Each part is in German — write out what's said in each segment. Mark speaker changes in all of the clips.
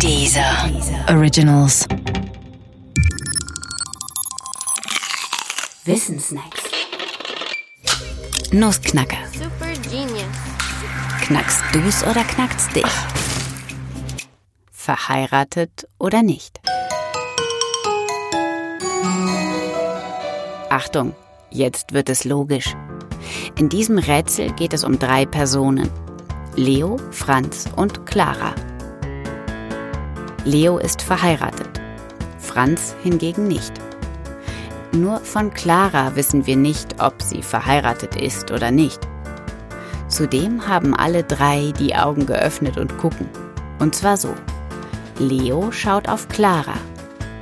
Speaker 1: Dieser Originals. Wissensnacks. Nussknacker.
Speaker 2: Super genius.
Speaker 1: Knackst du's oder knackst dich? Verheiratet oder nicht? Achtung, jetzt wird es logisch. In diesem Rätsel geht es um drei Personen. Leo, Franz und Clara. Leo ist verheiratet, Franz hingegen nicht. Nur von Clara wissen wir nicht, ob sie verheiratet ist oder nicht. Zudem haben alle drei die Augen geöffnet und gucken. Und zwar so. Leo schaut auf Clara.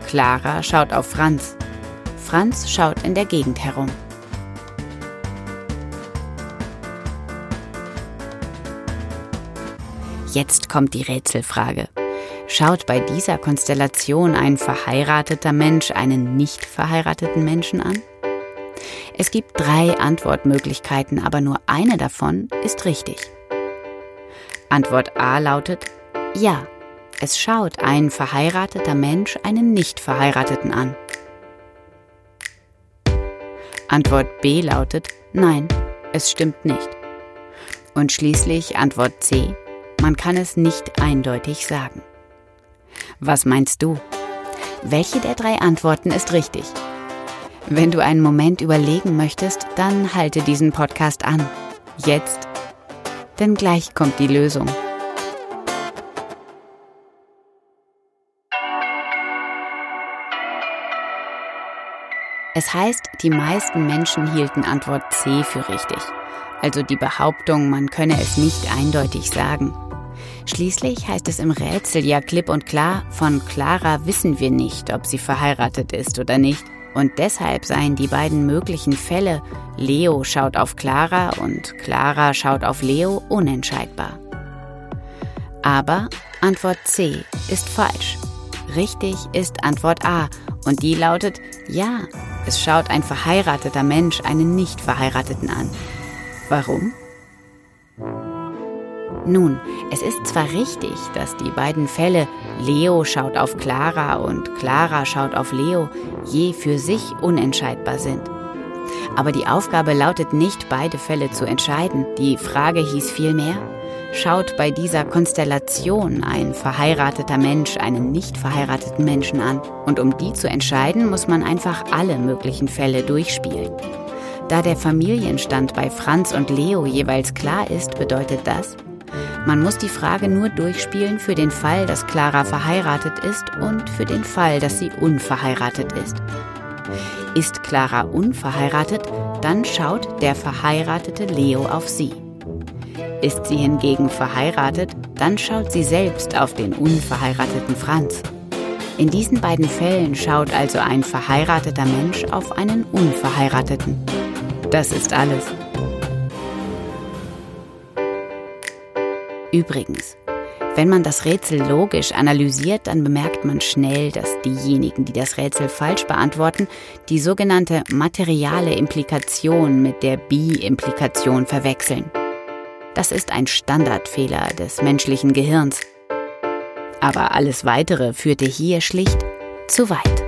Speaker 1: Clara schaut auf Franz. Franz schaut in der Gegend herum. Jetzt kommt die Rätselfrage. Schaut bei dieser Konstellation ein verheirateter Mensch einen nicht verheirateten Menschen an? Es gibt drei Antwortmöglichkeiten, aber nur eine davon ist richtig. Antwort A lautet Ja, es schaut ein verheirateter Mensch einen nicht verheirateten an. Antwort B lautet Nein, es stimmt nicht. Und schließlich Antwort C, man kann es nicht eindeutig sagen. Was meinst du? Welche der drei Antworten ist richtig? Wenn du einen Moment überlegen möchtest, dann halte diesen Podcast an. Jetzt. Denn gleich kommt die Lösung. Es heißt, die meisten Menschen hielten Antwort C für richtig. Also die Behauptung, man könne es nicht eindeutig sagen. Schließlich heißt es im Rätsel ja klipp und klar, von Clara wissen wir nicht, ob sie verheiratet ist oder nicht. Und deshalb seien die beiden möglichen Fälle, Leo schaut auf Clara und Clara schaut auf Leo, unentscheidbar. Aber Antwort C ist falsch. Richtig ist Antwort A und die lautet, ja, es schaut ein verheirateter Mensch einen nicht verheirateten an. Warum? Nun, es ist zwar richtig, dass die beiden Fälle Leo schaut auf Clara und Clara schaut auf Leo je für sich unentscheidbar sind. Aber die Aufgabe lautet nicht, beide Fälle zu entscheiden. Die Frage hieß vielmehr, schaut bei dieser Konstellation ein verheirateter Mensch einen nicht verheirateten Menschen an. Und um die zu entscheiden, muss man einfach alle möglichen Fälle durchspielen. Da der Familienstand bei Franz und Leo jeweils klar ist, bedeutet das, man muss die Frage nur durchspielen für den Fall, dass Clara verheiratet ist und für den Fall, dass sie unverheiratet ist. Ist Clara unverheiratet, dann schaut der verheiratete Leo auf sie. Ist sie hingegen verheiratet, dann schaut sie selbst auf den unverheirateten Franz. In diesen beiden Fällen schaut also ein verheirateter Mensch auf einen unverheirateten. Das ist alles. Übrigens, wenn man das Rätsel logisch analysiert, dann bemerkt man schnell, dass diejenigen, die das Rätsel falsch beantworten, die sogenannte materiale Implikation mit der Bi-Implikation verwechseln. Das ist ein Standardfehler des menschlichen Gehirns. Aber alles Weitere führte hier schlicht zu weit.